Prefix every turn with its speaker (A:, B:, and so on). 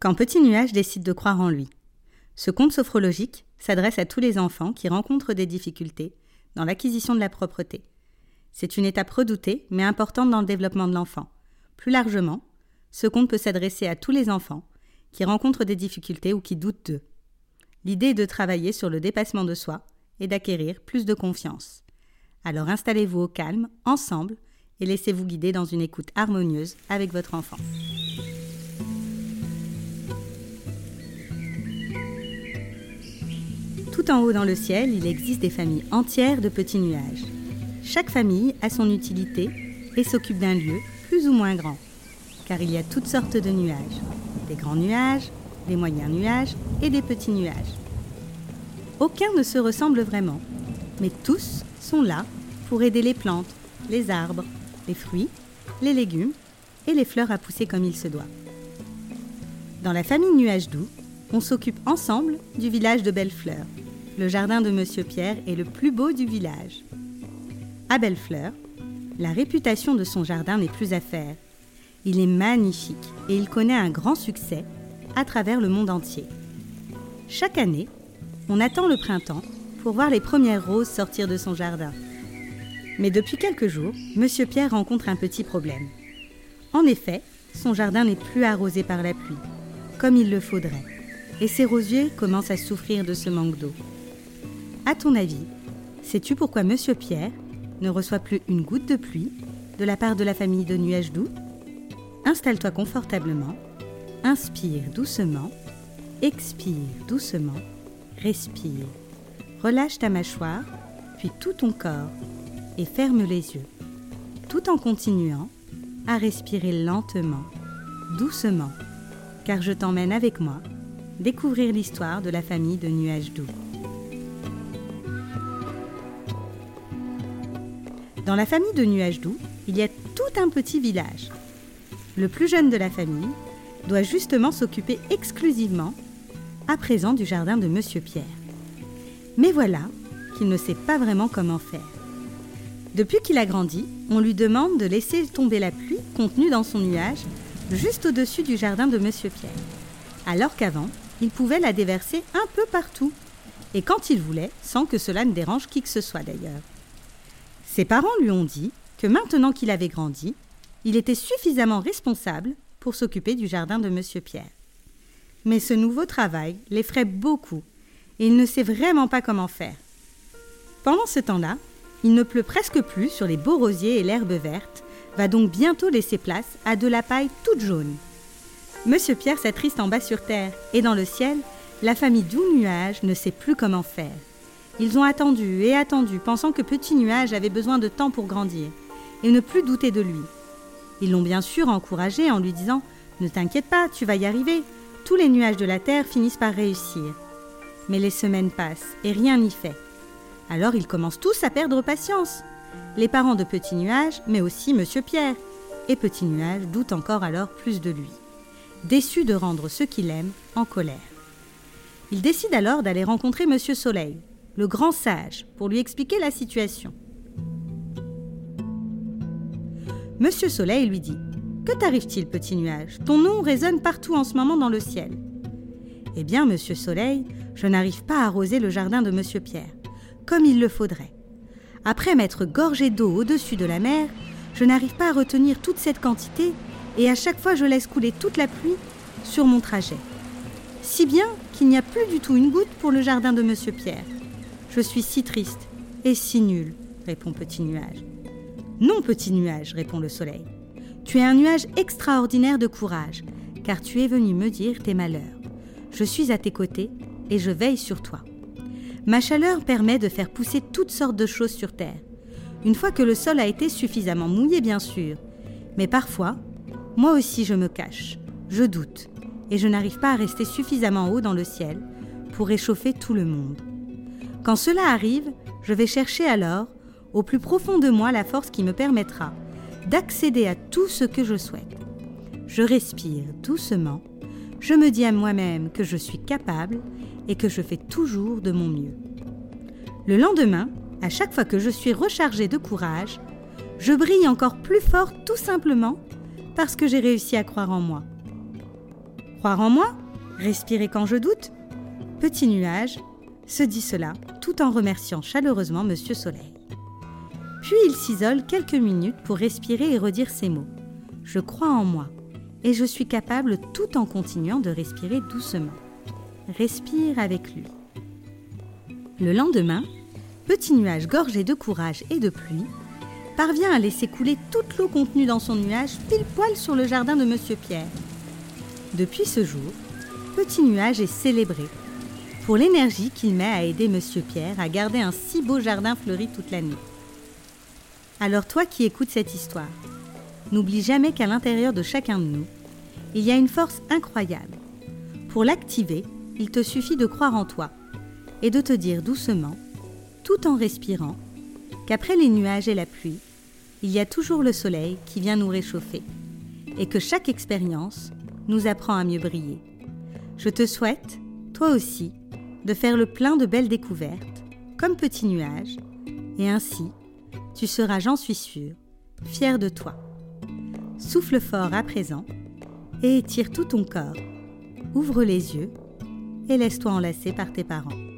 A: Quand Petit Nuage décide de croire en lui. Ce conte sophrologique s'adresse à tous les enfants qui rencontrent des difficultés dans l'acquisition de la propreté. C'est une étape redoutée mais importante dans le développement de l'enfant. Plus largement, ce conte peut s'adresser à tous les enfants qui rencontrent des difficultés ou qui doutent d'eux. L'idée est de travailler sur le dépassement de soi et d'acquérir plus de confiance. Alors installez-vous au calme, ensemble, et laissez-vous guider dans une écoute harmonieuse avec votre enfant. Tout en haut dans le ciel, il existe des familles entières de petits nuages. Chaque famille a son utilité et s'occupe d'un lieu plus ou moins grand, car il y a toutes sortes de nuages. Des grands nuages, des moyens nuages et des petits nuages. Aucun ne se ressemble vraiment, mais tous sont là pour aider les plantes, les arbres, les fruits, les légumes et les fleurs à pousser comme il se doit. Dans la famille Nuage Doux, on s'occupe ensemble du village de Bellefleur. Le jardin de Monsieur Pierre est le plus beau du village. À Bellefleur, la réputation de son jardin n'est plus à faire. Il est magnifique et il connaît un grand succès à travers le monde entier. Chaque année, on attend le printemps pour voir les premières roses sortir de son jardin. Mais depuis quelques jours, Monsieur Pierre rencontre un petit problème. En effet, son jardin n'est plus arrosé par la pluie, comme il le faudrait, et ses rosiers commencent à souffrir de ce manque d'eau. À ton avis, sais-tu pourquoi Monsieur Pierre ne reçoit plus une goutte de pluie de la part de la famille de nuages doux? Installe-toi confortablement, inspire doucement, expire doucement, respire. Relâche ta mâchoire, puis tout ton corps, et ferme les yeux, tout en continuant à respirer lentement, doucement, car je t'emmène avec moi découvrir l'histoire de la famille de nuages doux. Dans la famille de Nuages Doux, il y a tout un petit village. Le plus jeune de la famille doit justement s'occuper exclusivement, à présent, du jardin de Monsieur Pierre. Mais voilà qu'il ne sait pas vraiment comment faire. Depuis qu'il a grandi, on lui demande de laisser tomber la pluie contenue dans son nuage juste au-dessus du jardin de Monsieur Pierre, alors qu'avant, il pouvait la déverser un peu partout, et quand il voulait, sans que cela ne dérange qui que ce soit d'ailleurs. Ses parents lui ont dit que maintenant qu'il avait grandi, il était suffisamment responsable pour s'occuper du jardin de Monsieur Pierre. Mais ce nouveau travail l'effraie beaucoup et il ne sait vraiment pas comment faire. Pendant ce temps-là, il ne pleut presque plus sur les beaux rosiers et l'herbe verte, va donc bientôt laisser place à de la paille toute jaune. Monsieur Pierre s'attriste en bas sur terre et dans le ciel, la famille Doux Nuage ne sait plus comment faire. Ils ont attendu et attendu, pensant que Petit Nuage avait besoin de temps pour grandir, et ne plus douter de lui. Ils l'ont bien sûr encouragé en lui disant Ne t'inquiète pas, tu vas y arriver. Tous les nuages de la terre finissent par réussir. Mais les semaines passent et rien n'y fait. Alors ils commencent tous à perdre patience. Les parents de Petit Nuage, mais aussi Monsieur Pierre. Et Petit Nuage doute encore alors plus de lui, déçu de rendre ceux qu'il aime en colère. Il décide alors d'aller rencontrer Monsieur Soleil, le grand sage, pour lui expliquer la situation. Monsieur Soleil lui dit Que t'arrive-t-il, petit nuage? Ton nom résonne partout en ce moment dans le ciel. Eh bien, monsieur Soleil, je n'arrive pas à arroser le jardin de monsieur Pierre, comme il le faudrait. Après m'être gorgé d'eau au-dessus de la mer, je n'arrive pas à retenir toute cette quantité et à chaque fois je laisse couler toute la pluie sur mon trajet. Si bien qu'il n'y a plus du tout une goutte pour le jardin de monsieur Pierre. Je suis si triste et si nul, répond Petit Nuage. Non, Petit Nuage, répond le Soleil. Tu es un nuage extraordinaire de courage, car tu es venu me dire tes malheurs. Je suis à tes côtés et je veille sur toi. Ma chaleur permet de faire pousser toutes sortes de choses sur Terre. Une fois que le sol a été suffisamment mouillé, bien sûr. Mais parfois, moi aussi je me cache, je doute, et je n'arrive pas à rester suffisamment haut dans le ciel pour réchauffer tout le monde. Quand cela arrive, je vais chercher alors, au plus profond de moi, la force qui me permettra d'accéder à tout ce que je souhaite. Je respire doucement, je me dis à moi-même que je suis capable et que je fais toujours de mon mieux. Le lendemain, à chaque fois que je suis rechargée de courage, je brille encore plus fort tout simplement parce que j'ai réussi à croire en moi. Croire en moi Respirer quand je doute Petit nuage se dit cela tout en remerciant chaleureusement Monsieur Soleil. Puis il s'isole quelques minutes pour respirer et redire ces mots. Je crois en moi et je suis capable tout en continuant de respirer doucement. Respire avec lui. Le lendemain, petit nuage gorgé de courage et de pluie parvient à laisser couler toute l'eau contenue dans son nuage pile poil sur le jardin de Monsieur Pierre. Depuis ce jour, Petit Nuage est célébré pour l'énergie qu'il met à aider Monsieur Pierre à garder un si beau jardin fleuri toute l'année. Alors toi qui écoutes cette histoire, n'oublie jamais qu'à l'intérieur de chacun de nous, il y a une force incroyable. Pour l'activer, il te suffit de croire en toi et de te dire doucement, tout en respirant, qu'après les nuages et la pluie, il y a toujours le soleil qui vient nous réchauffer et que chaque expérience nous apprend à mieux briller. Je te souhaite, toi aussi, de faire le plein de belles découvertes, comme petit nuage, et ainsi, tu seras, j'en suis sûre, fier de toi. Souffle fort à présent et étire tout ton corps. Ouvre les yeux et laisse-toi enlacer par tes parents.